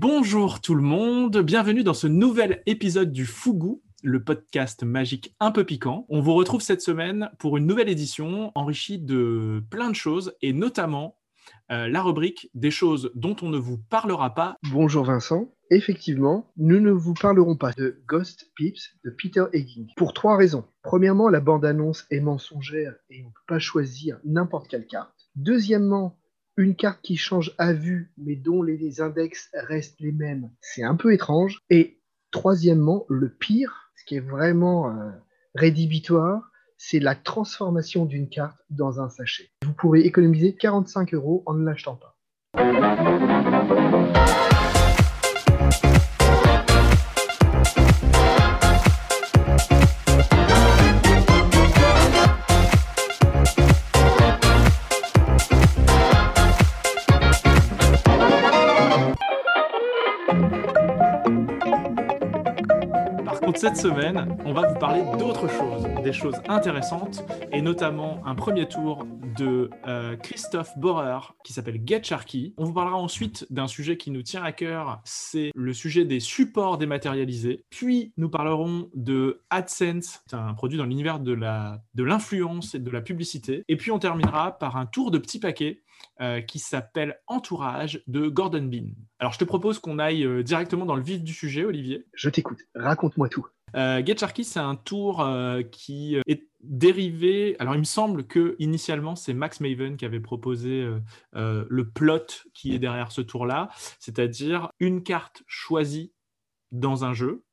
bonjour tout le monde, bienvenue dans ce nouvel épisode du Fougou, le podcast magique un peu piquant. On vous retrouve cette semaine pour une nouvelle édition enrichie de plein de choses et notamment euh, la rubrique des choses dont on ne vous parlera pas. Bonjour Vincent. Effectivement, nous ne vous parlerons pas de Ghost Pips de Peter Egging pour trois raisons. Premièrement, la bande-annonce est mensongère et on ne peut pas choisir n'importe quelle carte. Deuxièmement, une carte qui change à vue mais dont les index restent les mêmes, c'est un peu étrange. Et troisièmement, le pire, ce qui est vraiment euh, rédhibitoire, c'est la transformation d'une carte dans un sachet. Vous pourrez économiser 45 euros en ne l'achetant pas. Cette semaine, on va vous parler d'autres choses, des choses intéressantes, et notamment un premier tour de euh, Christophe Borer qui s'appelle Get Sharky. On vous parlera ensuite d'un sujet qui nous tient à cœur, c'est le sujet des supports dématérialisés. Puis nous parlerons de AdSense, c'est un produit dans l'univers de l'influence et de la publicité. Et puis on terminera par un tour de petits paquets euh, qui s'appelle Entourage de Gordon Bean. Alors je te propose qu'on aille euh, directement dans le vif du sujet, Olivier. Je t'écoute, raconte-moi tout. Euh, Get Sharky, c'est un tour qui est dérivé. Alors, il me semble que initialement, c'est Max Maven qui avait proposé le plot qui est derrière ce tour-là, c'est-à-dire une carte choisie dans un jeu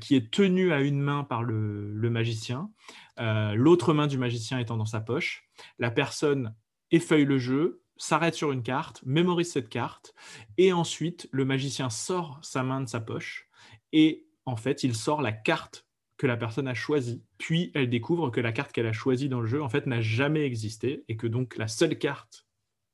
qui est tenue à une main par le, le magicien, l'autre main du magicien étant dans sa poche. La personne effeuille le jeu, s'arrête sur une carte, mémorise cette carte, et ensuite le magicien sort sa main de sa poche, et en fait il sort la carte que la personne a choisie, puis elle découvre que la carte qu'elle a choisie dans le jeu en fait n'a jamais existé, et que donc la seule carte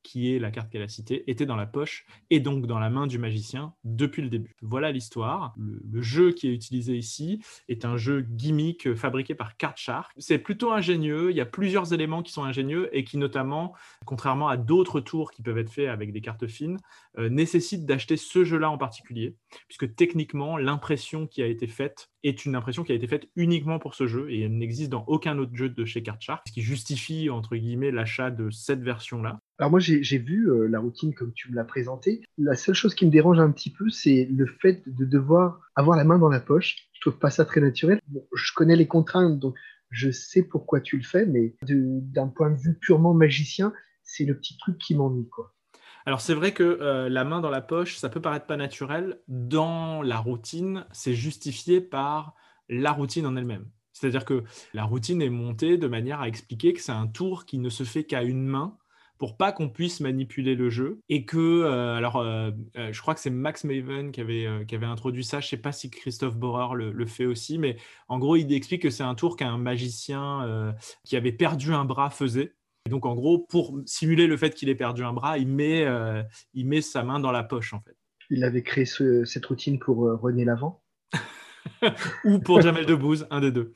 qui est la carte qu'elle a citée, était dans la poche et donc dans la main du magicien depuis le début. Voilà l'histoire. Le, jeu qui est utilisé ici est un jeu gimmick fabriqué par Card Shark. C'est plutôt ingénieux, il y a plusieurs éléments qui sont ingénieux et qui notamment, contrairement à d'autres tours qui peuvent être faits avec des cartes fines, euh, nécessitent d'acheter ce jeu-là en particulier, puisque techniquement, l'impression qui a été faite est une impression qui a été faite uniquement pour ce jeu et elle n'existe dans aucun autre jeu de chez Card Shark, ce qui justifie entre guillemets l'achat de cette version-là. Alors moi j'ai vu euh, la routine comme tu me l'as présentée. La seule chose qui me dérange un petit peu, c'est le fait de devoir avoir la main dans la poche. Je trouve pas ça très naturel. je connais les contraintes, donc je sais pourquoi tu le fais, mais d'un point de vue purement magicien, c'est le petit truc qui m'ennuie quoi. Alors c'est vrai que euh, la main dans la poche, ça peut paraître pas naturel. Dans la routine, c'est justifié par la routine en elle-même. C'est-à-dire que la routine est montée de manière à expliquer que c'est un tour qui ne se fait qu'à une main pour pas qu'on puisse manipuler le jeu et que euh, alors euh, je crois que c'est Max Maven qui avait qui avait introduit ça je sais pas si Christophe Borer le, fait aussi mais en gros il explique que c'est un tour qu'un magicien qui avait perdu un bras faisait donc, en gros, pour simuler le fait qu'il ait perdu un bras, il met, euh, il met sa main dans la poche, en fait. Il avait créé cette routine pour euh, René Lavant Ou pour Jamel Debbouze, un des deux.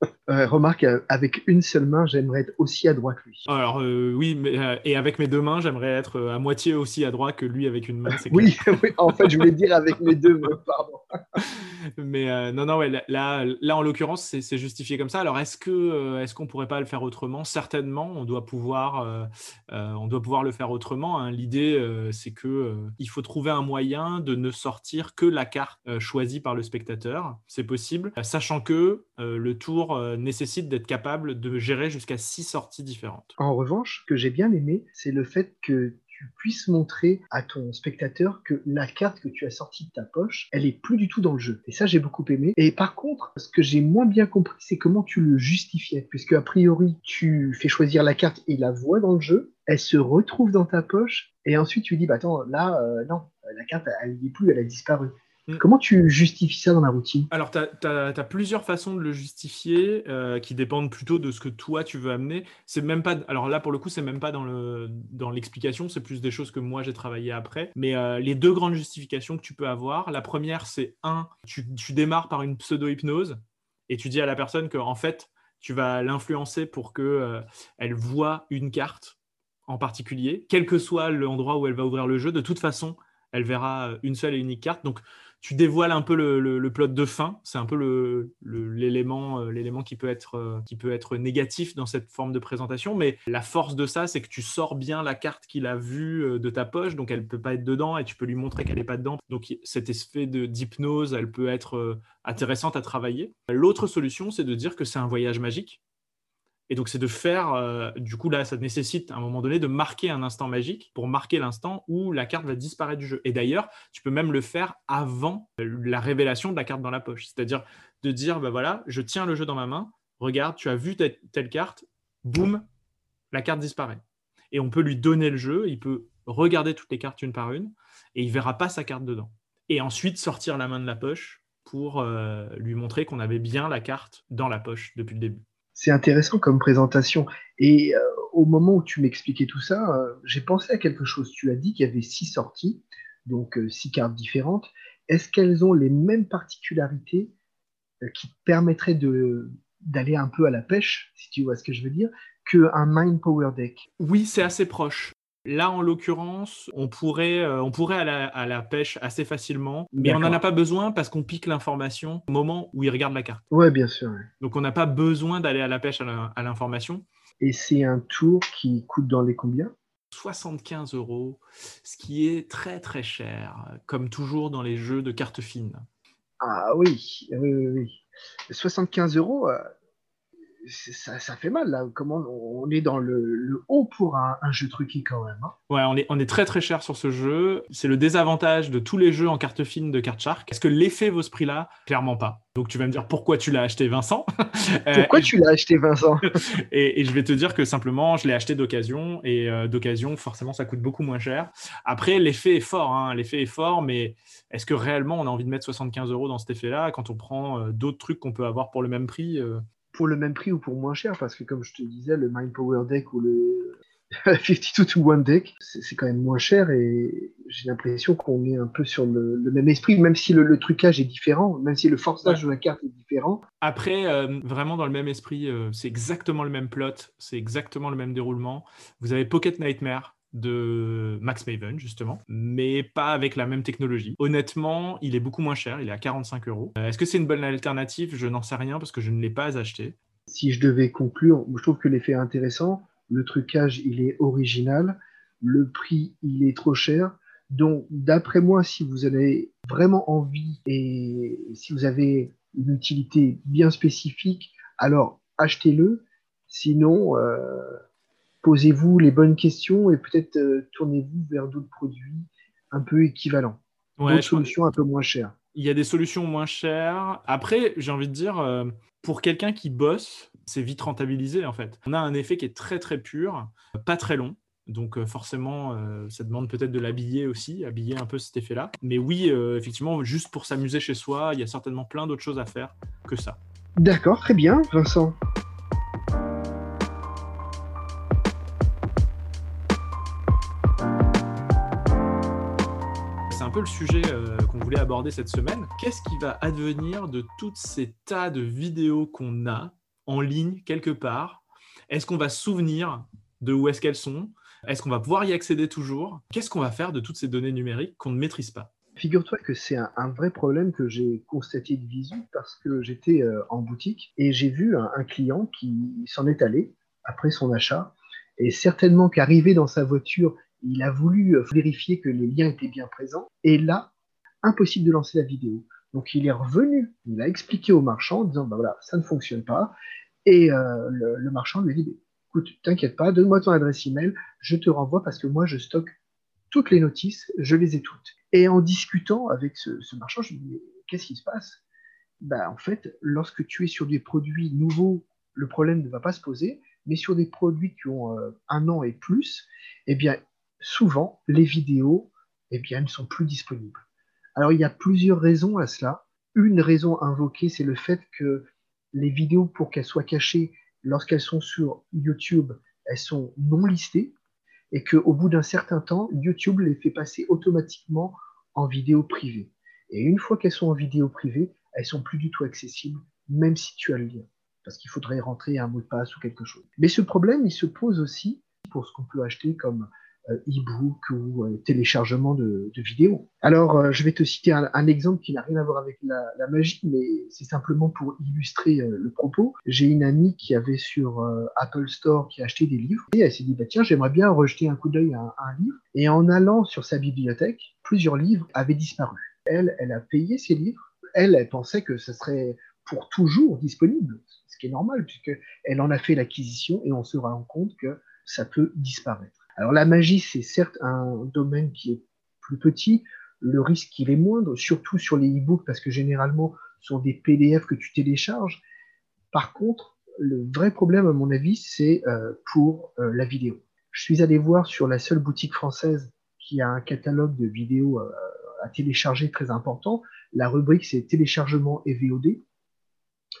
Euh, remarque, avec une seule main, j'aimerais être aussi adroit que lui. Alors oui, mais, et avec mes deux mains, j'aimerais être à moitié aussi adroit que lui avec une main. oui, oui, en fait, je voulais dire avec mes deux mains, pardon. Mais euh, non, non, ouais, là, là, en l'occurrence, c'est justifié comme ça. Alors, est-ce que euh, est-ce qu'on pourrait pas le faire autrement? Certainement, on doit pouvoir, euh, on doit pouvoir le faire autrement. Hein. L'idée, c'est que il faut trouver un moyen de ne sortir que la carte choisie par le spectateur. C'est possible, sachant que le tour nécessite d'être capable de gérer jusqu'à six sorties différentes. En revanche, ce que j'ai bien aimé, c'est le fait que puisses montrer à ton spectateur que la carte que tu as sortie de ta poche, elle est plus du tout dans le jeu. Et ça, j'ai beaucoup aimé. Et par contre, ce que j'ai moins bien compris, c'est comment tu le justifiais. Puisque a priori, tu fais choisir la carte et la vois dans le jeu, elle se retrouve dans ta poche, et ensuite tu dis, bah attends, là, euh, non, la carte, elle n'y est plus, elle a disparu. Mm. Comment tu justifies ça dans la routine? Alors, tu as, plusieurs façons de le justifier euh, qui dépendent plutôt de ce que toi tu veux amener. C'est même pas. Alors là, pour le coup, c'est même pas dans le dans l'explication, c'est plus des choses que moi j'ai travaillé après. Mais euh, les deux grandes justifications que tu peux avoir, la première, c'est un, tu, tu démarres par une pseudo-hypnose et tu dis à la personne que en fait, tu vas l'influencer pour que euh, elle voit une carte en particulier, quel que soit l'endroit où elle va ouvrir le jeu. De toute façon, elle verra une seule et unique carte. Donc, tu dévoiles un peu le, plot de fin. C'est un peu l'élément le, l'élément qui, peut être, qui peut être négatif dans cette forme de présentation. Mais la force de ça, c'est que tu sors bien la carte qu'il a vue de ta poche. Donc, elle ne peut pas être dedans et tu peux lui montrer qu'elle n'est pas dedans. Donc, cet effet d'hypnose, elle peut être intéressante à travailler. L'autre solution, c'est de dire que c'est un voyage magique. Et donc, c'est de faire, euh, du coup, là, ça nécessite à un moment donné de marquer un instant magique pour marquer l'instant où la carte va disparaître du jeu. Et d'ailleurs, tu peux même le faire avant la révélation de la carte dans la poche. C'est-à-dire de dire, bah voilà, je tiens le jeu dans ma main, regarde, tu as vu telle, telle carte, boum, la carte disparaît. Et on peut lui donner le jeu, il peut regarder toutes les cartes une par une, et il verra pas sa carte dedans. Et ensuite sortir la main de la poche pour euh, lui montrer qu'on avait bien la carte dans la poche depuis le début. C'est intéressant comme présentation. Et euh, au moment où tu m'expliquais tout ça, euh, j'ai pensé à quelque chose. Tu as dit qu'il y avait six sorties, donc euh, six cartes différentes. Est-ce qu'elles ont les mêmes particularités qui permettraient d'aller un peu à la pêche, si tu vois ce que je veux dire, qu'un Mind Power Deck? Oui, c'est assez proche. Là, en l'occurrence, on pourrait, euh, on pourrait aller à la, pêche assez facilement, mais on n'en a pas besoin parce qu'on pique l'information au moment où il regarde la carte. Oui, bien sûr. Donc, on n'a pas besoin d'aller à la pêche à l'information. Et c'est un tour qui coûte dans les combien? 75 euros, ce qui est très très cher, comme toujours dans les jeux de cartes fines. Ah oui, oui, oui. oui. 75 euros, ça, fait mal là. Comment on est dans le, haut pour un, jeu truqué quand même. Hein. Ouais, on est, on est très très cher sur ce jeu. C'est le désavantage de tous les jeux en carte fine de Card Shark. Est-ce que l'effet vaut ce prix-là? Clairement pas. Donc tu vas me dire pourquoi tu l'as acheté, Vincent? Euh, Pourquoi tu l'as acheté, Vincent? Et, je vais te dire que simplement, je l'ai acheté d'occasion et euh, d'occasion, forcément, ça coûte beaucoup moins cher. Après, l'effet est fort, hein. l'effet est fort, mais est-ce que réellement on a envie de mettre 75 euros dans cet effet-là? Quand on prend euh, d'autres trucs qu'on peut avoir pour le même prix pour le même prix ou pour moins cher, parce que comme je te disais, le Mind Power Deck ou le 52 to 1 Deck, c'est quand même moins cher et j'ai l'impression qu'on est un peu sur le, même esprit, même si le, trucage est différent, même si le forçage de la carte est différent. Après, euh, vraiment dans le même esprit, euh, c'est exactement le même plot, c'est exactement le même déroulement. Vous avez Pocket Nightmare, de Max Maven, justement, mais pas avec la même technologie. Honnêtement, il est beaucoup moins cher, il est à 45 euros. Euh, est-ce que c'est une bonne alternative? Je n'en sais rien parce que je ne l'ai pas acheté. Si je devais conclure, je trouve que l'effet est intéressant, le trucage, il est original, le prix, il est trop cher. Donc, d'après moi, si vous avez vraiment envie et si vous avez une utilité bien spécifique, alors achetez-le. Sinon, euh, posez-vous les bonnes questions et peut-être euh, tournez-vous vers d'autres produits un peu équivalents. Ouais, d'autres solutions un peu moins chères. Il y a des solutions moins chères. Après, j'ai envie de dire, euh, pour quelqu'un qui bosse, c'est vite rentabilisé en fait. On a un effet qui est très très pur, pas très long. Donc euh, forcément, ça demande peut-être de l'habiller aussi, habiller un peu cet effet-là. Mais oui, effectivement, juste pour s'amuser chez soi, il y a certainement plein d'autres choses à faire que ça. D'accord, très bien, Vincent. Le sujet euh, qu'on voulait aborder cette semaine. Qu'est-ce qui va advenir de toutes ces tas de vidéos qu'on a en ligne quelque part? Est-ce qu'on va souvenir de où est-ce qu'elles sont? Est-ce qu'on va pouvoir y accéder toujours? Qu'est-ce qu'on va faire de toutes ces données numériques qu'on ne maîtrise pas? Figure-toi que c'est un, vrai problème que j'ai constaté de visu parce que j'étais euh, en boutique et j'ai vu un client qui s'en est allé après son achat. Et certainement qu'arrivé dans sa voiture, il a voulu euh, vérifier que les liens étaient bien présents. Et là, impossible de lancer la vidéo. Donc il est revenu, il a expliqué au marchand en disant, bah voilà, ça ne fonctionne pas. Et euh, le, marchand lui a dit, écoute, t'inquiète pas, donne-moi ton adresse email, je te renvoie parce que moi je stocke toutes les notices, je les ai toutes. Et en discutant avec ce, marchand, je lui dis, qu'est-ce qui se passe? Bah, En fait, lorsque tu es sur des produits nouveaux, le problème ne va pas se poser, mais sur des produits qui ont euh, un an et plus, eh bien, souvent, les vidéos, eh bien, ne sont plus disponibles. Alors, il y a plusieurs raisons à cela. Une raison invoquée, c'est le fait que les vidéos, pour qu'elles soient cachées, lorsqu'elles sont sur YouTube, elles sont non listées et qu'au bout d'un certain temps, YouTube les fait passer automatiquement en vidéo privée. Et une fois qu'elles sont en vidéo privée, elles sont plus du tout accessibles, même si tu as le lien, parce qu'il faudrait rentrer un mot de passe ou quelque chose. Mais ce problème, il se pose aussi pour ce qu'on peut acheter comme e-book ou euh, téléchargement de, vidéos. Alors, euh, je vais te citer un, exemple qui n'a rien à voir avec la, magie, mais c'est simplement pour illustrer le propos. J'ai une amie qui avait sur Apple Store qui a acheté des livres et elle s'est dit bah, tiens, j'aimerais bien rejeter un coup d'œil à, un livre. Et en allant sur sa bibliothèque, plusieurs livres avaient disparu. Elle, elle a payé ces livres. Elle, elle pensait que ce serait pour toujours disponible, ce qui est normal puisqu'elle en a fait l'acquisition et on se rend compte que ça peut disparaître. Alors la magie, c'est certes un domaine qui est plus petit, le risque il est moindre, surtout sur les e-books parce que généralement ce sont des PDF que tu télécharges. Par contre, le vrai problème à mon avis, c'est euh, pour euh, la vidéo. Je suis allé voir sur la seule boutique française qui a un catalogue de vidéos euh, à télécharger très important. La rubrique c'est téléchargement et VOD.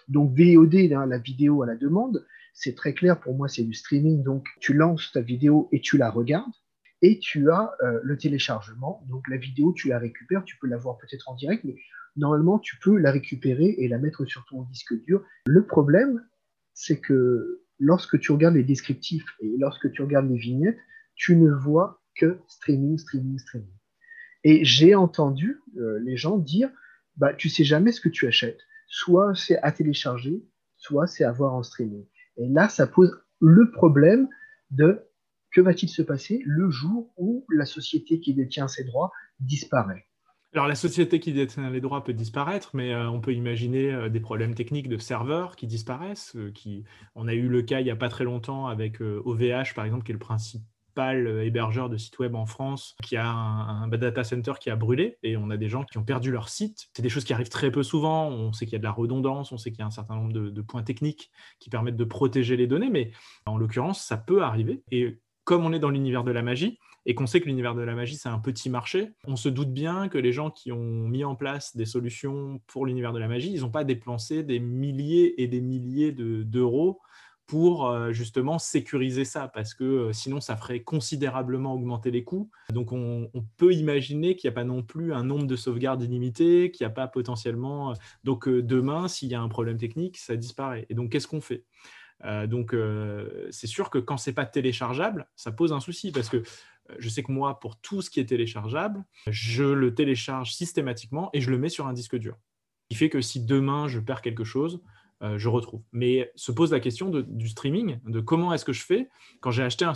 Donc VOD, hein, la vidéo à la demande, c'est très clair pour moi, c'est du streaming. Donc, tu lances ta vidéo et tu la regardes. Et tu as euh, le téléchargement. Donc, la vidéo, tu la récupères. Tu peux la voir peut-être en direct, mais normalement, tu peux la récupérer et la mettre sur ton disque dur. Le problème, c'est que lorsque tu regardes les descriptifs et lorsque tu regardes les vignettes, tu ne vois que streaming, streaming, streaming. Et j'ai entendu euh, les gens dire, bah, tu sais jamais ce que tu achètes. Soit c'est à télécharger, soit c'est à voir en streaming. Et là, ça pose le problème de que va-t-il se passer le jour où la société qui détient ces droits disparaît alors la société qui détient les droits peut disparaître, mais euh, on peut imaginer euh, des problèmes techniques de serveurs qui disparaissent. Euh, qui... On a eu le cas il n'y a pas très longtemps avec OVH, par exemple, qui est le principe euh, hébergeur de sites web en France qui a un, data center qui a brûlé et on a des gens qui ont perdu leur site. C'est des choses qui arrivent très peu souvent. On sait qu'il y a de la redondance, on sait qu'il y a un certain nombre de, points techniques qui permettent de protéger les données, mais en l'occurrence, ça peut arriver. Et comme on est dans l'univers de la magie, et qu'on sait que l'univers de la magie, c'est un petit marché, on se doute bien que les gens qui ont mis en place des solutions pour l'univers de la magie, ils n'ont pas dépensé des milliers et des milliers d'euros pour euh, justement sécuriser ça, parce que euh, sinon ça ferait considérablement augmenter les coûts. Donc on, peut imaginer qu'il n'y a pas non plus un nombre de sauvegardes illimité, qu'il n'y a pas potentiellement... Euh, donc demain, s'il y a un problème technique, ça disparaît. Et donc qu'est-ce qu'on fait? Donc, c'est sûr que quand c'est pas téléchargeable, ça pose un souci parce que je sais que moi, pour tout ce qui est téléchargeable, je le télécharge systématiquement et je le mets sur un disque dur. Ce qui fait que si demain je perds quelque chose, je retrouve. Mais se pose la question du streaming, de comment est-ce que je fais quand j'ai acheté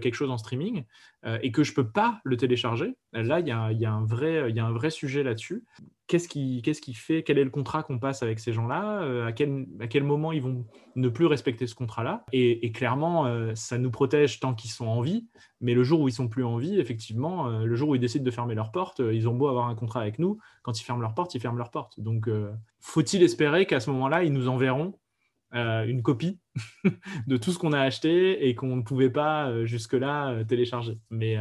quelque chose en streaming euh, et que je ne peux pas le télécharger. Là, il y a, un vrai sujet là-dessus qu'est-ce qui, qu'est-ce qui fait, quel est le contrat qu'on passe avec ces gens-là, euh, à, quel, à quel moment ils vont ne plus respecter ce contrat-là. Et, clairement, euh, ça nous protège tant qu'ils sont en vie, mais le jour où ils sont plus en vie, effectivement, euh, le jour où ils décident de fermer leurs portes, ils ont beau avoir un contrat avec nous, quand ils ferment leurs portes, ils ferment leurs portes. Donc, faut-il espérer qu'à ce moment-là, ils nous enverront une copie de tout ce qu'on a acheté et qu'on ne pouvait pas jusque-là télécharger? Mais,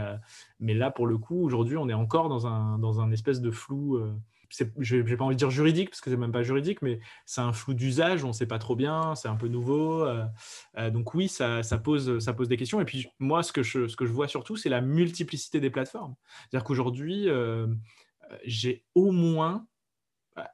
mais là, pour le coup, aujourd'hui, on est encore dans un, dans un espèce de flou je n'ai pas envie de dire juridique, parce que c'est même pas juridique, mais c'est un flou d'usage, on ne sait pas trop bien, c'est un peu nouveau. Euh, euh, donc oui, ça, pose, ça pose des questions. Et puis moi, ce que je, ce que je vois surtout, c'est la multiplicité des plateformes. C'est-à-dire qu'aujourd'hui, euh, j'ai au moins,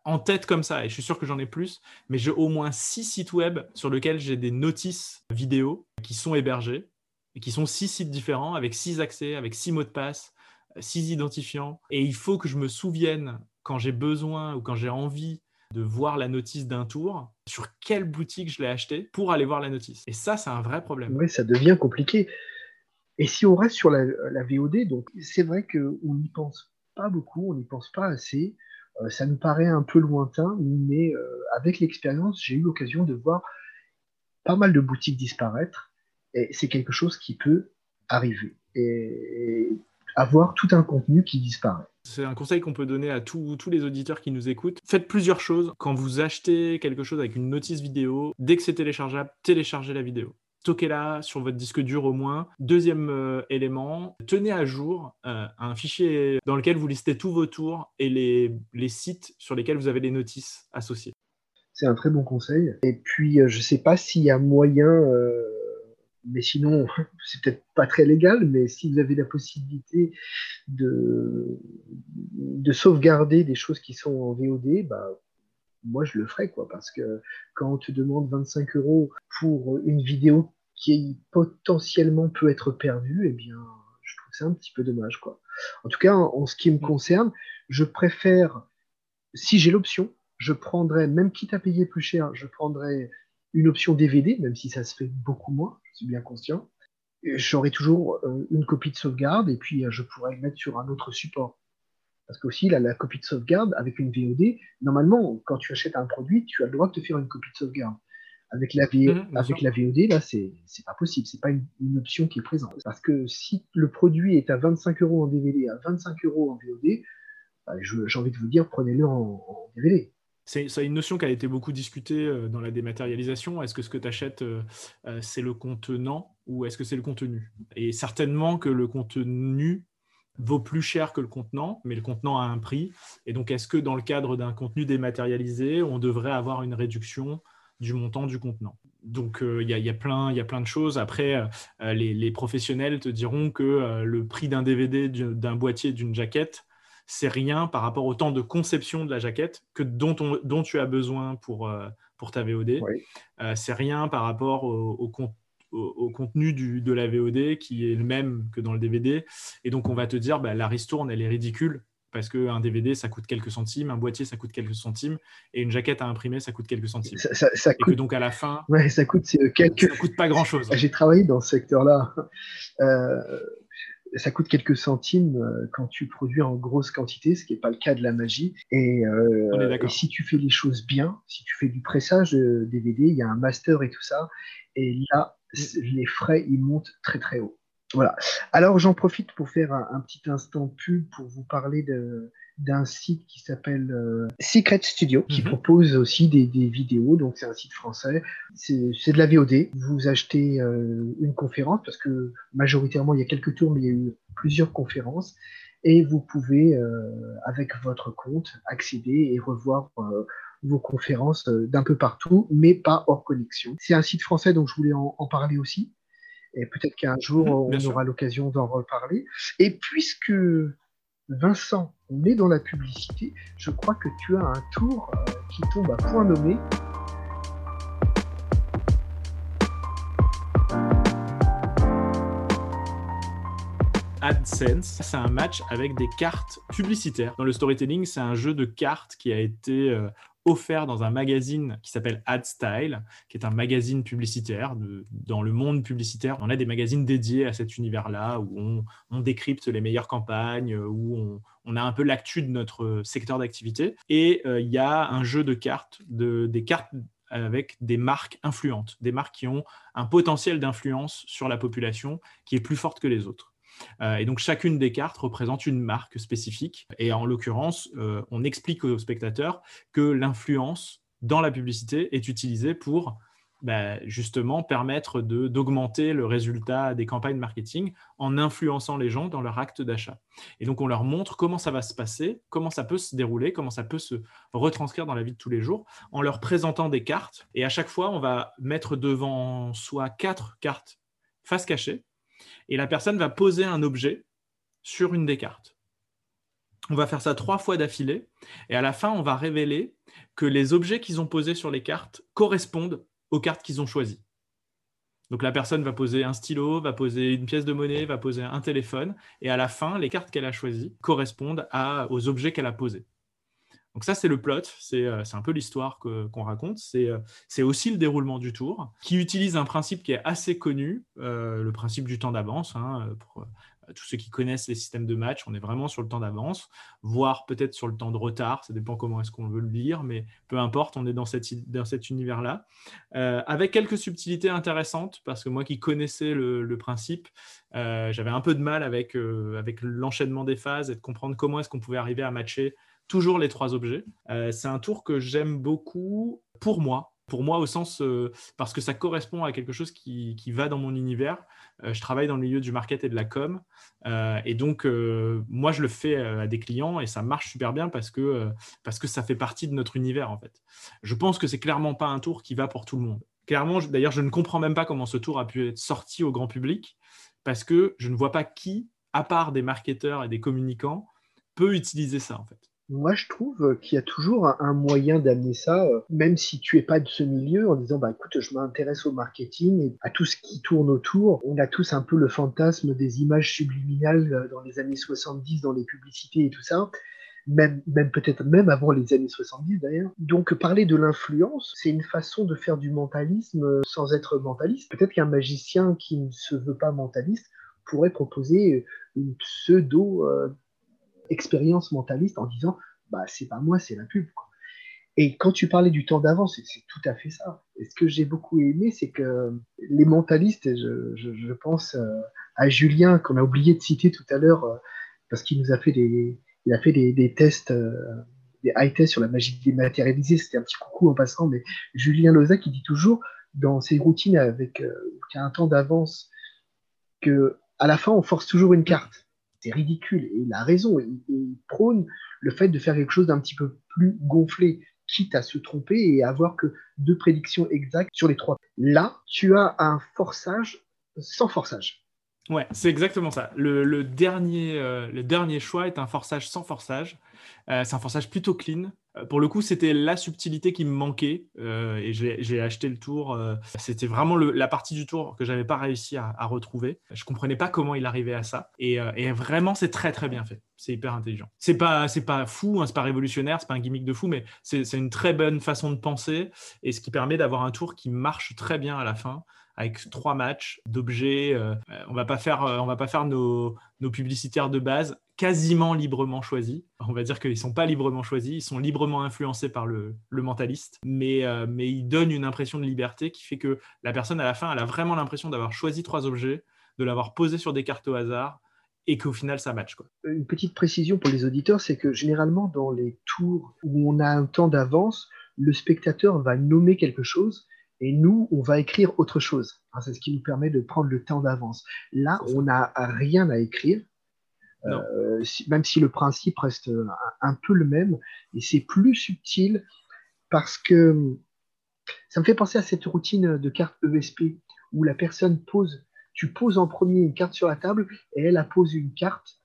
en tête comme ça, et je suis sûr que j'en ai plus, mais j'ai au moins six sites web sur lesquels j'ai des notices vidéo qui sont hébergés, et qui sont six sites différents, avec six accès, avec six mots de passe, six identifiants. Et il faut que je me souvienne quand j'ai besoin ou quand j'ai envie de voir la notice d'un tour, sur quelle boutique je l'ai acheté pour aller voir la notice. Et ça, c'est un vrai problème. Oui, ça devient compliqué. Et si on reste sur la, VOD, donc c'est vrai qu'on n'y pense pas beaucoup, on n'y pense pas assez. Euh, ça nous paraît un peu lointain, mais euh, avec l'expérience, j'ai eu l'occasion de voir pas mal de boutiques disparaître. Et c'est quelque chose qui peut arriver. et avoir tout un contenu qui disparaît. C'est un conseil qu'on peut donner à tous les auditeurs qui nous écoutent. Faites plusieurs choses. Quand vous achetez quelque chose avec une notice vidéo, dès que c'est téléchargeable, téléchargez la vidéo. Stockez-la sur votre disque dur au moins. Deuxième euh, élément, tenez à jour euh, un fichier dans lequel vous listez tous vos tours et les, sites sur lesquels vous avez les notices associées. C'est un très bon conseil. Et puis, euh, je ne sais pas s'il y a moyen mais sinon, c'est peut-être pas très légal, mais si vous avez la possibilité de, de sauvegarder des choses qui sont en VOD, bah, moi je le ferai, quoi, parce que quand on te demande 25 euros pour une vidéo qui potentiellement peut être perdue, eh bien, je trouve c'est un petit peu dommage. Quoi. En tout cas, en, ce qui me concerne, je préfère, si j'ai l'option, je prendrais, même quitte à payer plus cher, je prendrais une option DVD, même si ça se fait beaucoup moins, je suis bien conscient. J'aurai toujours euh, une copie de sauvegarde et puis euh, je pourrais le mettre sur un autre support. Parce qu'aussi, la, la copie de sauvegarde avec une VOD, normalement, quand tu achètes un produit, tu as le droit de te faire une copie de sauvegarde. Avec la, mmh, avec la VOD, là, c'est pas possible. C'est pas une, option qui est présente. Parce que si le produit est à 25 euros en DVD, à 25 euros en VOD, bah, j'ai envie de vous dire, prenez-le en, DVD. C'est une notion qui a été beaucoup discutée euh, dans la dématérialisation. Est-ce que ce que tu achètes, euh, euh, c'est le contenant ou est-ce que c'est le contenu? Et certainement que le contenu vaut plus cher que le contenant, mais le contenant a un prix. Et donc, est-ce que dans le cadre d'un contenu dématérialisé, on devrait avoir une réduction du montant du contenant? Donc il y, a, plein, de choses. Après, les, professionnels te diront que le prix d'un DVD, d'un boîtier, d'une jaquette, c'est rien par rapport au temps de conception de la jaquette que dont, dont tu as besoin pour, pour ta VOD. c'est rien par rapport au, au, contenu du, de la VOD qui est le même que dans le DVD. Et donc on va te dire, bah, la ristourne, elle est ridicule parce qu'un DVD, ça coûte quelques centimes, un boîtier, ça coûte quelques centimes, et une jaquette à imprimer, ça coûte quelques centimes. Ça, et que donc à la fin, ouais, ça coûte euh, quelques... ça coûte pas grand-chose. J'ai travaillé dans ce secteur-là. Euh, ça coûte quelques centimes euh, quand tu produis en grosse quantité, ce qui n'est pas le cas de la magie. Et, et, si tu fais les choses bien, si tu fais du pressage de DVD, il y a un master et tout ça, et là, mm. les frais, ils montent très très haut. Voilà. Alors j'en profite pour faire un, petit instant pub pour vous parler d'un site qui s'appelle euh, Secret Studio, qui mhm. propose aussi des, vidéos. Donc c'est un site français. C'est de la VOD. Vous achetez euh, une conférence parce que majoritairement il y a quelques tours, mais il y a eu plusieurs conférences. Et vous pouvez, euh, avec votre compte, accéder et revoir vos conférences d'un peu partout, mais pas hors connexion. C'est un site français, donc je voulais en parler aussi. Et peut-être qu'un jour, mmh, on aura l'occasion d'en reparler. Et puisque Vincent, on est dans la publicité, je crois que tu as un tour euh, qui tombe à point nommé. AdSense, c'est un match avec des cartes publicitaires. Dans le storytelling, c'est un jeu de cartes qui a été euh, offert dans un magazine qui s'appelle AdStyle, qui est un magazine publicitaire. dans le monde publicitaire, on a des magazines dédiés à cet univers-là, où on, décrypte les meilleures campagnes, où on, a un peu l'actu de notre secteur d'activité. Et euh, il y a un jeu de cartes, de, des cartes avec des marques influentes, des marques qui ont un potentiel d'influence sur la population qui est plus forte que les autres. Euh, et donc chacune des cartes représente une marque spécifique. Et en l'occurrence, euh, on explique aux spectateurs que l'influence dans la publicité est utilisée pour bah, justement permettre d'augmenter le résultat des campagnes marketing en influençant les gens dans leur acte d'achat. Et donc on leur montre comment ça va se passer, comment ça peut se dérouler, comment ça peut se retranscrire dans la vie de tous les jours, en leur présentant des cartes. Et à chaque fois, on va mettre devant soi quatre cartes face cachée et la personne va poser un objet sur une des cartes. On va faire ça trois fois d'affilée et à la fin, on va révéler que les objets qu'ils ont posés sur les cartes correspondent aux cartes qu'ils ont choisies. Donc la personne va poser un stylo, va poser une pièce de monnaie, va poser un téléphone, et à la fin, les cartes qu'elle a choisies correspondent aux objets qu'elle a posés. Donc ça, c'est le plot, c'est euh, un peu l'histoire qu'on raconte. Euh, c'est aussi le déroulement du tour, qui utilise un principe qui est assez connu, euh, le principe du temps d'avance. Hein, pour tous ceux qui connaissent les systèmes de match, on est vraiment sur le temps d'avance, voire peut-être sur le temps de retard, ça dépend comment est-ce qu'on veut le lire, mais peu importe, on est dans, cette, dans cet univers-là, avec quelques subtilités intéressantes, parce que moi qui connaissais le, principe, j'avais un peu de mal avec, avec l'enchaînement des phases et de comprendre comment est-ce qu'on pouvait arriver à matcher toujours les trois objets. Euh, c'est un tour que j'aime beaucoup pour moi. Pour moi, au sens euh, parce que ça correspond à quelque chose qui, va dans mon univers. Euh, je travaille dans le milieu du market et de la com. et donc, moi, je le fais à des clients et ça marche super bien parce que, parce que ça fait partie de notre univers, en fait. Je pense que c'est clairement pas un tour qui va pour tout le monde. Clairement, d'ailleurs, je ne comprends même pas comment ce tour a pu être sorti au grand public parce que je ne vois pas qui, à part des marketeurs et des communicants, peut utiliser ça, en fait. Moi, je trouve qu'il y a toujours un moyen d'amener ça, euh, même si tu es pas de ce milieu, en disant, bah écoute, je m'intéresse au marketing et à tout ce qui tourne autour. On a tous un peu le fantasme des images subliminales euh, dans les années 70, dans les publicités et tout ça. Même, même peut-être même avant les années 70 d'ailleurs. Donc parler de l'influence, c'est une façon de faire du mentalisme euh, sans être mentaliste. Peut-être qu'un magicien qui ne se veut pas mentaliste pourrait proposer une pseudo expérience mentaliste en disant bah c'est pas moi, c'est la pub. Et quand tu parlais du temps d'avance, c'est tout à fait ça. Et ce que j'ai beaucoup aimé, c'est que les mentalistes, je, je, pense euh, à Julien qu'on a oublié de citer tout à l'heure euh, parce qu'il nous a fait des, il a fait des, tests, euh, des high tests sur la magie dématérialisée. C'était un petit coucou en passant, mais Julien Loza qui dit toujours dans ses routines avec qui a un temps d'avance que à la fin on force toujours une carte ridicule. Et il a raison. Il, prône le fait de faire quelque chose d'un petit peu plus gonflé, quitte à se tromper et avoir que deux prédictions exactes sur les trois. Là, tu as un forçage sans forçage. Ouais, c'est exactement ça. Le, dernier, euh, le dernier choix est un forçage sans forçage. Euh, c'est un forçage plutôt clean. Euh, pour le coup, c'était la subtilité qui me manquait et j'ai acheté le tour. c'était vraiment la partie du tour que j'avais pas réussi à, retrouver. Je comprenais pas comment il arrivait à ça. Et, vraiment, c'est très très bien fait. C'est hyper intelligent. C'est pas pas fou, hein, c'est pas révolutionnaire, c'est pas un gimmick de fou, mais c'est une très bonne façon de penser et ce qui permet d'avoir un tour qui marche très bien à la fin avec trois matchs d'objets. Euh, on va pas faire, euh, on va pas faire nos, publicitaires de base quasiment librement choisis. On va dire qu'ils sont pas librement choisis, ils sont librement influencés par le, mentaliste, mais, euh, ils donnent une impression de liberté qui fait que la personne à la fin, elle a vraiment l'impression d'avoir choisi trois objets, de l'avoir posé sur des cartes au hasard, et qu'au final ça match. Une petite précision pour les auditeurs, c'est que généralement dans les tours où on a un temps d'avance, le spectateur va nommer quelque chose et nous, on va écrire autre chose. Hein, c'est ce qui nous permet de prendre le temps d'avance. Là, on n'a rien à écrire, euh, même si le principe reste un, peu le même, et c'est plus subtil parce que ça me fait penser à cette routine de carte ESP où la personne pose, tu poses en premier une carte sur la table et elle, pose une carte.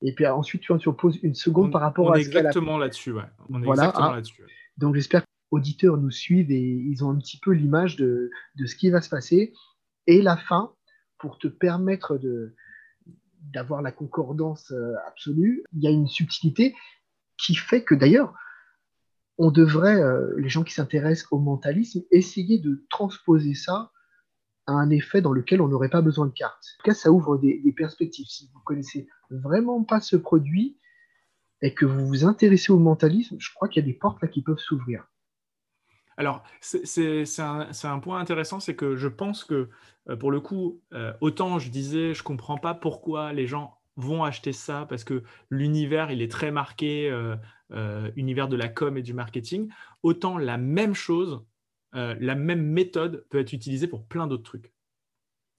Et puis ensuite, tu en poses une seconde par rapport à. est exactement là-dessus, ouais. On est voilà, exactement hein. là-dessus. Donc j'espère auditeurs nous suivent et ils ont un petit peu l'image de, ce qui va se passer. Et la fin, pour te permettre d'avoir la concordance euh, absolue, il y a une subtilité qui fait que d'ailleurs, on devrait, euh, les gens qui s'intéressent au mentalisme, essayer de transposer ça à un effet dans lequel on n'aurait pas besoin de cartes. En tout cas, ça ouvre des, des perspectives. Si vous ne connaissez vraiment pas ce produit et que vous vous intéressez au mentalisme, je crois qu'il y a des portes là qui peuvent s'ouvrir. Alors, c'est un, point intéressant, c'est que je pense que, euh, pour le coup, euh, autant je disais, je ne comprends pas pourquoi les gens vont acheter ça, parce que l'univers, il est très marqué, euh, univers de la com et du marketing, autant la même chose, la même méthode peut être utilisée pour plein d'autres trucs.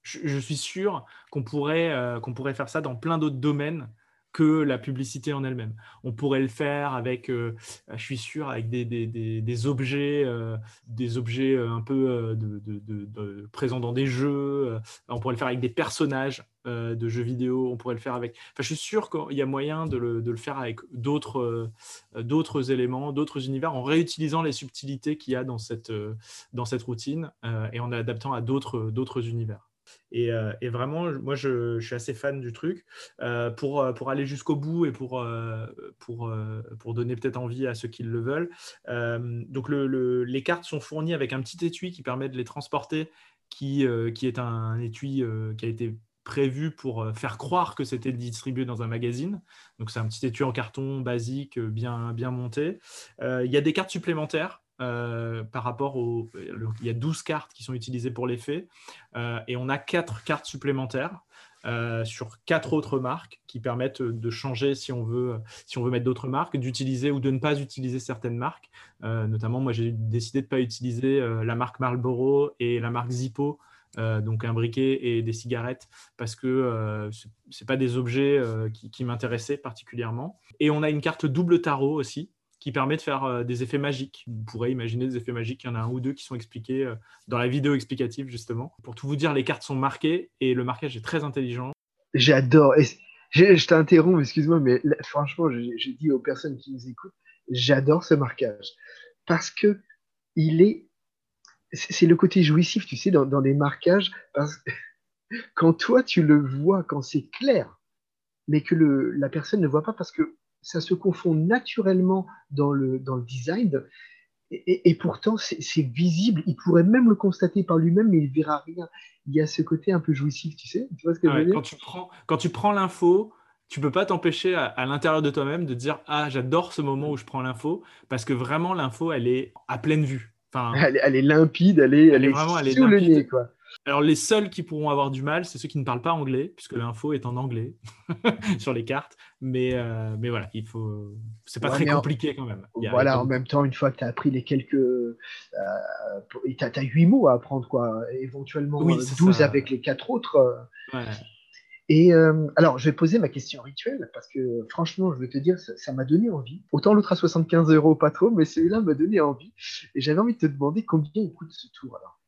Je, suis sûr qu'on pourrait, qu'on pourrait faire ça dans plein d'autres domaines que la publicité en elle-même. On pourrait le faire avec, euh, je suis sûr, avec des, des, des, objets, euh, des objets euh, un peu de, de, présents dans des jeux. on pourrait le faire avec des personnages de jeux vidéo. On pourrait le faire avec. Enfin, je suis sûr qu'il y a moyen de le, le faire avec d'autres, d'autres éléments, d'autres univers, en réutilisant les subtilités qu'il y a dans cette, dans cette routine et en adaptant à d'autres, d'autres univers. Euh, et, vraiment, moi, je, suis assez fan du truc. Euh, pour, euh, pour aller jusqu'au bout et pour, pour, pour donner peut-être envie à ceux qui le veulent. donc, le, les cartes sont fournies avec un petit étui qui permet de les transporter, qui, qui est un étui qui a été prévu pour faire croire que c'était distribué dans un magazine. Donc c'est un petit étui en carton basique, bien, bien monté. il y a des cartes supplémentaires euh, par rapport au. Il y a 12 cartes qui sont utilisées pour l'effet euh, et on a 4 cartes supplémentaires. Euh, sur quatre autres marques qui permettent de changer si on veut, si on veut mettre d'autres marques, d'utiliser ou de ne pas utiliser certaines marques. notamment, moi, j'ai décidé de ne pas utiliser la marque Marlboro et la marque Zippo, donc un briquet et des cigarettes, parce que ce n'est pas des objets qui m'intéressaient particulièrement. Et on a une carte double tarot aussi, qui permet de faire euh, des effets magiques. Vous pourrez imaginer des effets magiques, il y en a un ou deux qui sont expliqués euh, dans la vidéo explicative justement. Pour tout vous dire, les cartes sont marquées et le marquage est très intelligent. J'adore. Je, t'interromps, excuse-moi, mais franchement, j'ai dit aux personnes qui nous écoutent, j'adore ce marquage parce que il est, c'est le côté jouissif, tu sais, dans, les marquages, parce que quand toi tu le vois, quand c'est clair, mais que la personne ne voit pas parce que ça se confond naturellement dans le, dans le design. Et, pourtant, c'est visible. Il pourrait même le constater par lui-même, mais il verra rien. Il y a ce côté un peu jouissif, tu sais. Tu vois ce que je veux dire? quand tu prends, quand tu prends l'info, tu peux pas t'empêcher à, l'intérieur de toi-même de dire ah j'adore ce moment où je prends l'info parce que vraiment l'info elle est à pleine vue. Enfin, elle, est limpide, elle est, elle, est, vraiment elle est le nez quoi. Alors, les seuls qui pourront avoir du mal, c'est ceux qui ne parlent pas anglais, puisque l'info est en anglais sur les cartes. Mais, euh, mais voilà, il faut. C'est pas très compliqué quand même. voilà, en même temps, une fois que tu as appris les quelques. Euh, tu as, 8 mots à apprendre, quoi. Éventuellement 12 avec les 4 autres. Euh. Et euh, alors, je vais poser ma question rituelle parce que franchement, je vais te dire, ça m'a donné envie. Autant l'autre à 75 euros, pas trop, mais celui-là m'a donné envie. Et j'avais envie de te demander combien il coûte ce tour alors?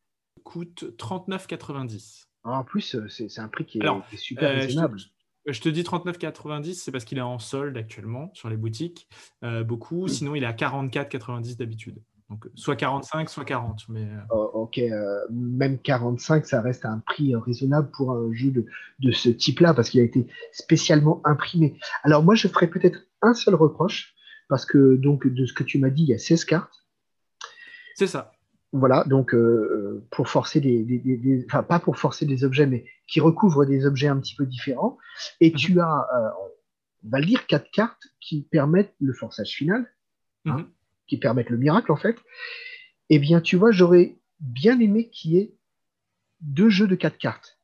Coûte 39,90. Ah, en plus, euh, c'est un prix qui est, super euh, raisonnable. Je te, dis 39,90, c'est parce qu'il est en solde actuellement sur les boutiques, euh, beaucoup. Sinon, il est à 44,90 d'habitude. Donc, soit 45, soit 40. Mais... Oh, ok, même 45, ça reste un prix raisonnable pour un jeu de, de ce type-là, parce qu'il a été spécialement imprimé. Alors, moi, je ferais peut-être un seul reproche, parce que donc de ce que tu m'as dit, il y a 16 cartes. C'est ça. Voilà, donc euh, euh, pour forcer des, enfin pas pour forcer des objets, mais qui recouvrent des objets un petit peu différents. Et tu mhm. as, euh, on va le dire, quatre cartes qui permettent le forçage final, hein, mhm. qui permettent le miracle en fait. Eh bien, tu vois, j'aurais bien aimé qu'il y ait deux jeux de quatre cartes.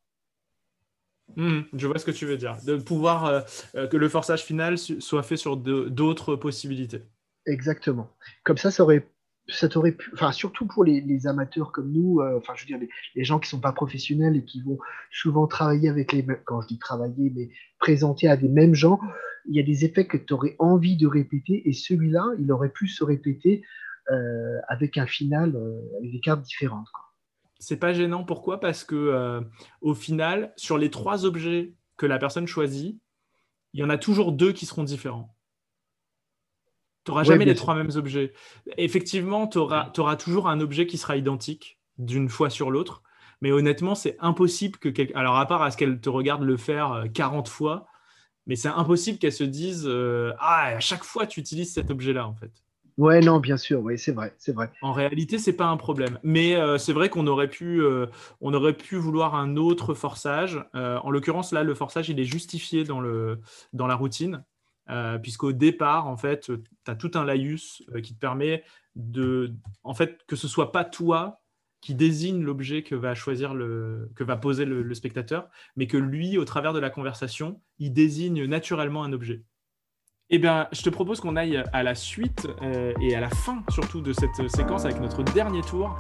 Mhm, je vois ce que tu veux dire. De pouvoir que le forçage final soit fait sur d'autres possibilités. Exactement. Comme ça, ça aurait ça t'aurait enfin surtout pour les, amateurs comme nous, euh, enfin je veux dire les, gens qui sont pas professionnels et qui vont souvent travailler avec les, quand je dis travailler, mais présenter à des mêmes gens, il y a des effets que tu aurais envie de répéter et celui-là, il aurait pu se répéter euh, avec un final, euh, avec des cartes différentes. C'est pas gênant, pourquoi? Parce que au final, sur les trois objets que la personne choisit, il y en a toujours deux qui seront différents. Tu n'auras jamais les trois mêmes objets. Effectivement, tu auras, toujours un objet qui sera identique d'une fois sur l'autre. Mais honnêtement, c'est impossible que quelqu'un. Alors, à part à ce qu'elle te regarde le faire 40 euh, fois, mais c'est impossible qu'elle se dise euh, Ah, à chaque fois, tu utilises cet objet-là, en fait. Ouais, non, bien sûr, oui, c'est vrai, c'est vrai. En réalité, c'est pas un problème. Mais euh, c'est vrai qu'on aurait pu, on aurait pu vouloir un autre forçage. en l'occurrence, là, le forçage, il est justifié dans, le, dans la routine. Euh, puisqu'au départ, en fait, tu as tout un laïus euh, qui te permet de, en fait, que ce soit pas toi qui désigne l'objet que va choisir le, que va poser le, spectateur, mais que lui, au travers de la conversation, il désigne naturellement un objet. Eh bien, je te propose qu'on aille à la suite euh, et à la fin surtout de cette séquence avec notre dernier tour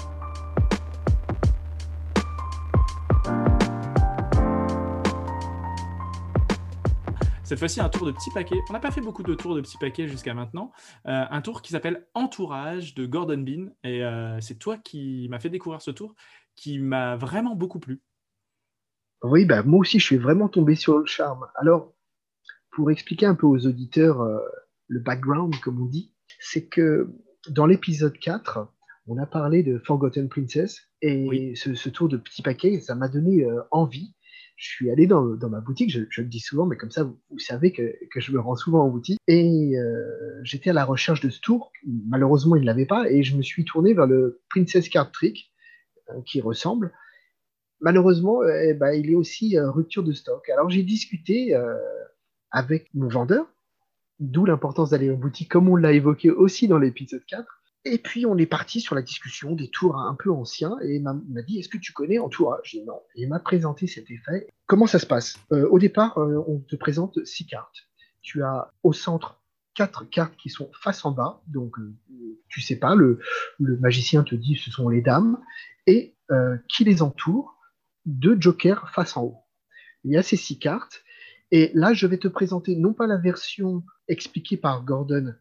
Cette fois-ci, un tour de petit paquet. On n'a pas fait beaucoup de tours de petits paquets jusqu'à maintenant. Euh, un tour qui s'appelle Entourage de Gordon Bean. Et euh, c'est toi qui m'as fait découvrir ce tour, qui m'a vraiment beaucoup plu. Oui, bah, moi aussi, je suis vraiment tombé sur le charme. Alors, pour expliquer un peu aux auditeurs euh, le background, comme on dit, c'est que dans l'épisode 4, on a parlé de Forgotten Princess. Et ce, tour de petit paquet, ça m'a donné envie je suis allé dans, ma boutique, je, le dis souvent, mais comme ça, vous, savez que, je me rends souvent en boutique. Et euh, j'étais à la recherche de ce tour. Malheureusement, il ne l'avait pas. Et je me suis tourné vers le Princess Card Trick, euh, qui ressemble. Malheureusement, eh ben, il est aussi euh, rupture de stock. Alors, j'ai discuté avec mon vendeur, d'où l'importance d'aller en boutique, comme on l'a évoqué aussi dans l'épisode 4. Et puis on est parti sur la discussion des tours un peu anciens et il m'a dit est-ce que tu connais Entourage? Non. Et il m'a présenté cet effet. Comment ça se passe? Euh, Au départ, euh, on te présente six cartes. Tu as au centre quatre cartes qui sont face en bas, donc euh, tu sais pas, le, le, magicien te dit ce sont les dames, et qui les entoure, deux jokers face en haut. Il y a ces six cartes, et là je vais te présenter non pas la version expliquée par Gordon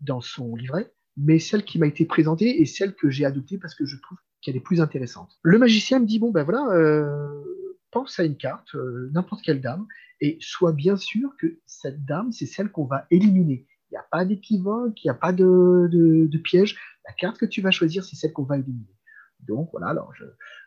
dans son livret, mais celle qui m'a été présentée est celle que j'ai adoptée parce que je trouve qu'elle est plus intéressante. Le magicien me dit bon ben voilà, euh, pense à une carte, euh, n'importe quelle dame, et sois bien sûr que cette dame, c'est celle qu'on va éliminer. Il n'y a pas d'équivoque, il n'y a pas de, de, piège. La carte que tu vas choisir, c'est celle qu'on va éliminer. Donc voilà, alors je,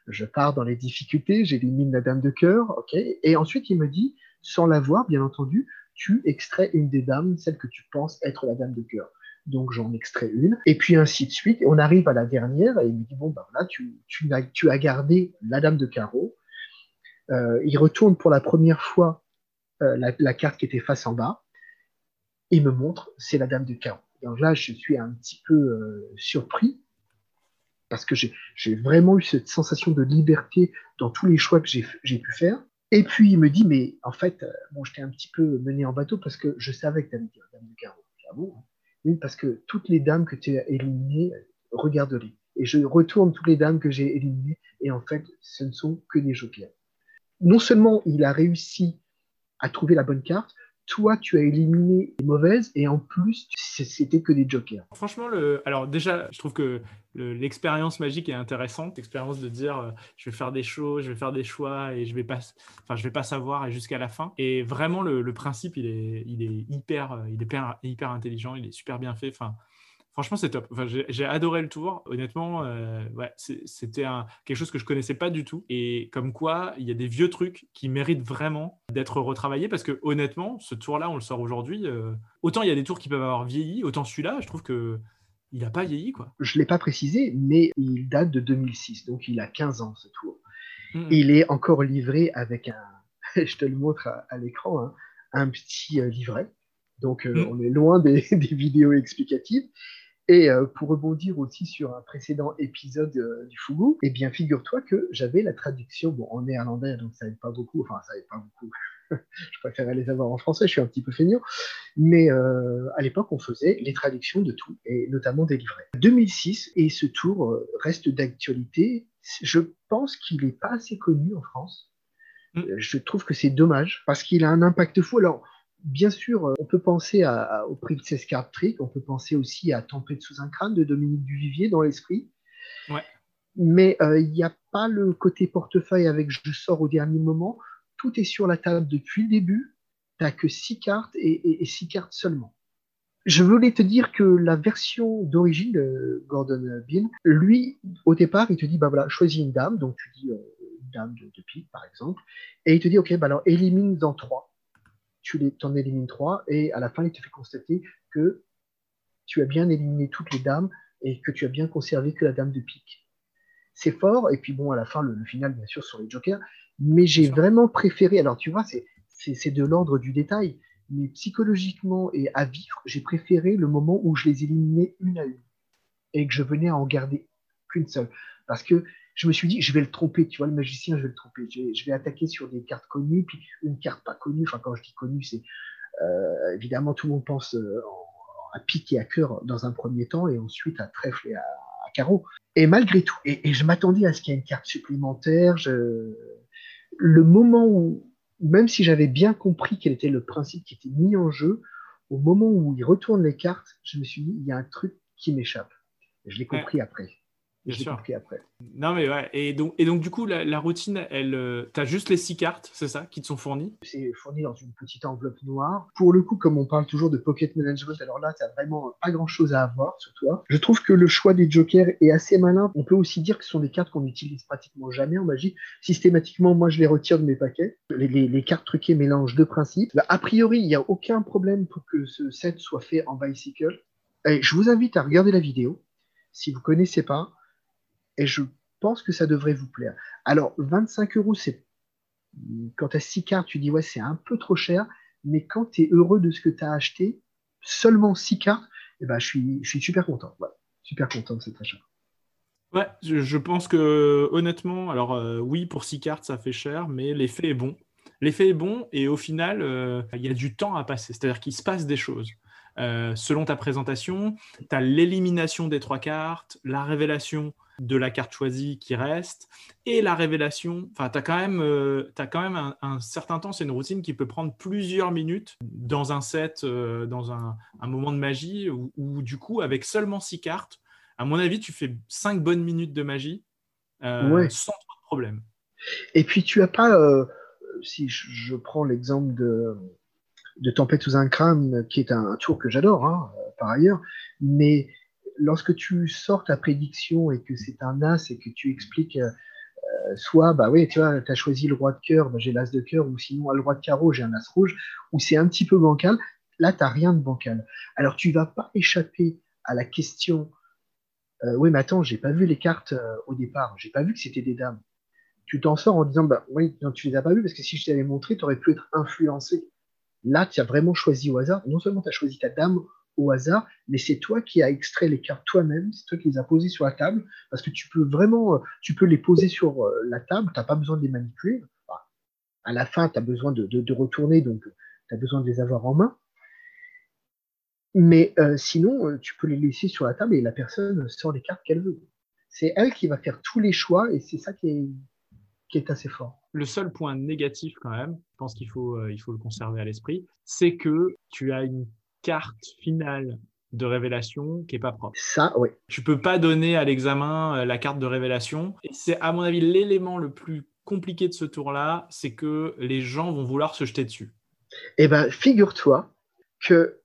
je pars dans les difficultés, j'élimine la dame de cœur, ok. Et ensuite, il me dit, sans la voir, bien entendu, tu extrais une des dames, celle que tu penses être la dame de cœur. Donc j'en extrais une, et puis ainsi de suite. Et on arrive à la dernière, et il me dit, bon, ben là, tu, tu, as, tu as gardé la dame de carreau. Euh, il retourne pour la première fois euh, la, carte qui était face en bas. Il me montre, c'est la dame de carreau. Donc là, je suis un petit peu euh, surpris parce que j'ai vraiment eu cette sensation de liberté dans tous les choix que j'ai pu faire. Et puis il me dit, mais en fait, bon, je t'ai un petit peu mené en bateau parce que je savais que tu avais la dame de carreau. Parce que toutes les dames que tu as éliminées, regarde-les. Et je retourne toutes les dames que j'ai éliminées, et en fait, ce ne sont que des jokers non seulement il a réussi à trouver la bonne carte, toi, tu as éliminé les mauvaises et en plus, c'était que des jokers. Franchement, le... alors déjà, je trouve que l'expérience magique est intéressante. L'expérience de dire euh, je vais faire des choses, je vais faire des choix et je vais pas, enfin, je vais pas savoir jusqu'à la fin. Et vraiment, le, principe, il est, il est hyper, euh, il est hyper, intelligent, il est super bien fait. Enfin, Franchement, c'est top. Enfin, j'ai adoré le tour. Honnêtement, euh, ouais, c'était quelque chose que je connaissais pas du tout. Et comme quoi, il y a des vieux trucs qui méritent vraiment d'être retravaillés parce que honnêtement, ce tour-là, on le sort aujourd'hui. Euh, autant il y a des tours qui peuvent avoir vieilli, autant celui-là, je trouve que il n'a pas vieilli. quoi. Je ne l'ai pas précisé, mais il date de 2006, donc il a 15 ans ce tour. Mmh. Il est encore livré avec un, je te le montre à, l'écran, hein, un petit euh, livret. Donc mmh. on est loin des, des vidéos explicatives. Et euh, pour rebondir aussi sur un précédent épisode euh, du Fugu, eh bien, figure-toi que j'avais la traduction bon, en néerlandais, donc ça n'aide pas beaucoup, enfin, ça n'aide pas beaucoup. je préférais les avoir en français, je suis un petit peu feignant. Mais euh, à l'époque, on faisait les traductions de tout, et notamment des livrets. 2006, et ce tour reste d'actualité. Je pense qu'il n'est pas assez connu en France. Mm. Je trouve que c'est dommage, parce qu'il a un impact fou. Alors, Bien sûr, euh, on peut penser à, au Princess Card Trick, on peut penser aussi à Tempête sous un crâne de Dominique Duvivier dans l'esprit. Mais euh, il n'y a pas le côté portefeuille avec je sors au dernier moment. Tout est sur la table depuis le début. Tu n'as que six cartes et, six cartes seulement. Je voulais te dire que la version d'origine de Gordon Bean, lui, au départ, il te dit bah voilà, choisis une dame. Donc tu dis euh, une dame de, de pique, par exemple. Et il te dit ok, bah alors élimine dans trois tu en élimines trois, et à la fin, il te fait constater que tu as bien éliminé toutes les dames et que tu as bien conservé que la dame de pique. C'est fort, et puis bon, à la fin, le, final, bien sûr, sur les jokers, mais j'ai vraiment préféré, alors tu vois, c'est de l'ordre du détail, mais psychologiquement et à vivre, j'ai préféré le moment où je les éliminais une à une, et que je venais à en garder qu'une seule. Parce que je me suis dit, je vais le tromper, tu vois, le magicien, je vais le tromper. Je vais, attaquer sur des cartes connues, puis une carte pas connue. Enfin, quand je dis connue, c'est euh, évidemment tout le monde pense euh, à pique et à cœur dans un premier temps, et ensuite à trèfle et à, carreau. Et malgré tout, et, je m'attendais à ce qu'il y ait une carte supplémentaire. Le moment où, même si j'avais bien compris quel était le principe qui était mis en jeu, au moment où il retourne les cartes, je me suis dit, il y a un truc qui m'échappe. Je l'ai compris après. Bien sûr. après. Non, mais ouais. Et donc, et donc du coup, la, routine, elle, euh, tu as juste les six cartes, c'est ça, qui te sont fournies? C'est fourni dans une petite enveloppe noire. Pour le coup, comme on parle toujours de pocket management, alors là, tu vraiment pas grand-chose à avoir sur toi. Je trouve que le choix des jokers est assez malin. On peut aussi dire que ce sont des cartes qu'on n'utilise pratiquement jamais en magie. Systématiquement, moi, je les retire de mes paquets. Les, cartes truquées mélangent deux principes. Bah, a priori, il n'y a aucun problème pour que ce set soit fait en bicycle. Et je vous invite à regarder la vidéo. Si vous connaissez pas, et je pense que ça devrait vous plaire. Alors, 25 euros, c'est. Quand tu as 6 cartes, tu dis, ouais, c'est un peu trop cher, mais quand tu es heureux de ce que tu as acheté, seulement 6 cartes, eh ben, je, suis, je suis super content. super content de cet achat. Ouais, je, pense que honnêtement, alors euh, oui, pour 6 cartes, ça fait cher, mais l'effet est bon. L'effet est bon et au final, euh, il y a du temps à passer, c'est-à-dire qu'il se passe des choses. Euh, selon ta présentation, tu as l'élimination des trois cartes, la révélation de la carte choisie qui reste et la révélation. Enfin, tu as quand même, euh, as quand même un, certain temps, c'est une routine qui peut prendre plusieurs minutes dans un set, euh, dans un, moment de magie où, du coup, avec seulement six cartes, à mon avis, tu fais cinq bonnes minutes de magie euh, sans trop de problème. Et puis tu as pas, euh, si je prends l'exemple de, de Tempête sous un crâne, qui est un, tour que j'adore hein, par ailleurs, mais lorsque tu sors ta prédiction et que c'est un as et que tu expliques euh, soit, bah oui, tu vois, tu as choisi le roi de cœur, bah, j'ai l'as de cœur, ou sinon, le roi de carreau, j'ai un as rouge, ou c'est un petit peu bancal, là, tu n'as rien de bancal. Alors, tu vas pas échapper à la question, euh, oui, mais attends, j'ai pas vu les cartes euh, au départ, j'ai pas vu que c'était des dames. Tu t'en sors en disant, bah oui, non, tu les as pas vues, parce que si je t'avais montré, tu aurais pu être influencé. Là, tu as vraiment choisi au hasard. Non seulement tu as choisi ta dame au hasard, mais c'est toi qui as extrait les cartes toi-même, c'est toi qui les as posées sur la table, parce que tu peux vraiment, euh, tu peux les poser sur euh, la table, tu n'as pas besoin de les manipuler. à la fin, tu as besoin de, retourner, donc tu as besoin de les avoir en main. Mais euh, sinon, tu peux les laisser sur la table et la personne sort les cartes qu'elle veut. C'est elle qui va faire tous les choix et c'est ça qui est, qui est assez fort. Le seul point négatif quand même, je pense qu'il faut, il faut le conserver à l'esprit, c'est que tu as une carte finale de révélation qui est pas propre. Ça, oui. Tu peux pas donner à l'examen euh, la carte de révélation. C'est, à mon avis, l'élément le plus compliqué de ce tour-là, c'est que les gens vont vouloir se jeter dessus. Eh ben, figure-toi que,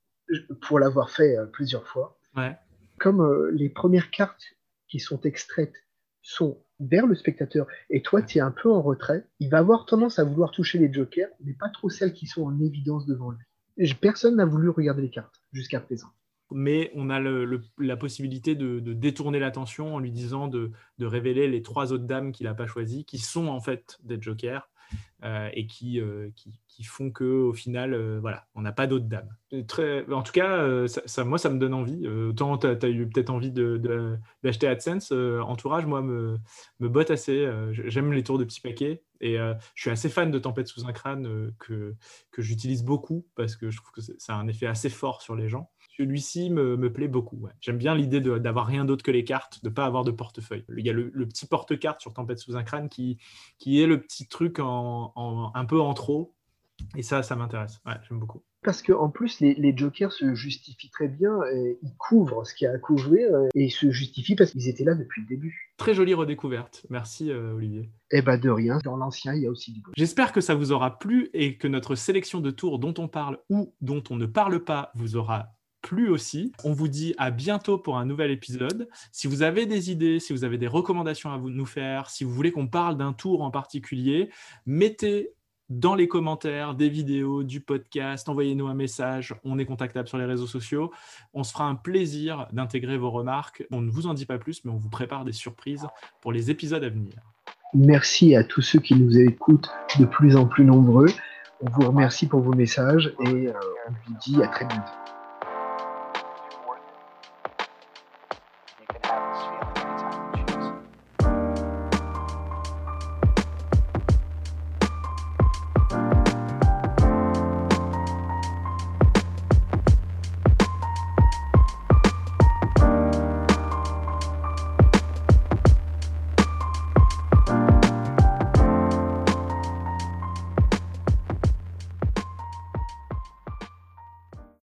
pour l'avoir fait euh, plusieurs fois, comme euh, les premières cartes qui sont extraites sont vers le spectateur et toi tu es un peu en retrait, il va avoir tendance à vouloir toucher les jokers, mais pas trop celles qui sont en évidence devant lui personne n'a voulu regarder les cartes jusqu'à présent. Mais on a la possibilité de, détourner l'attention en lui disant de, révéler les trois autres dames qu'il n'a pas choisies, qui sont en fait des jokers euh, et euh, qui, font que au final, euh, voilà, on n'a pas d'autres dames. En tout cas, ça, moi, ça me donne envie. autant tu as, eu peut-être envie d'acheter AdSense, Entourage, moi, me, me botte assez. J'aime les tours de petits paquets. Et je suis assez fan de Tempête sous un crâne que, que j'utilise beaucoup parce que je trouve que ça a un effet assez fort sur les gens. Celui-ci me, me, plaît beaucoup. J'aime bien l'idée d'avoir rien d'autre que les cartes, de ne pas avoir de portefeuille. Il y a le, petit porte-carte sur Tempête sous un crâne qui, qui est le petit truc en, un peu en trop. Et ça, ça m'intéresse. J'aime beaucoup. Parce qu'en plus, les, les, jokers se justifient très bien. Et ils couvrent ce qu'il y a à couvrir euh, et ils se justifient parce qu'ils étaient là depuis le début. Très jolie redécouverte. Merci, euh, Olivier. Eh ben de rien. Dans l'ancien, il y a aussi du J'espère que ça vous aura plu et que notre sélection de tours dont on parle ou dont on ne parle pas vous aura plu aussi. On vous dit à bientôt pour un nouvel épisode. Si vous avez des idées, si vous avez des recommandations à vous, nous faire, si vous voulez qu'on parle d'un tour en particulier, mettez dans les commentaires des vidéos, du podcast, envoyez-nous un message, on est contactable sur les réseaux sociaux. On se fera un plaisir d'intégrer vos remarques. On ne vous en dit pas plus, mais on vous prépare des surprises pour les épisodes à venir. Merci à tous ceux qui nous écoutent de plus en plus nombreux. On vous remercie pour vos messages et euh, on vous dit à très bientôt.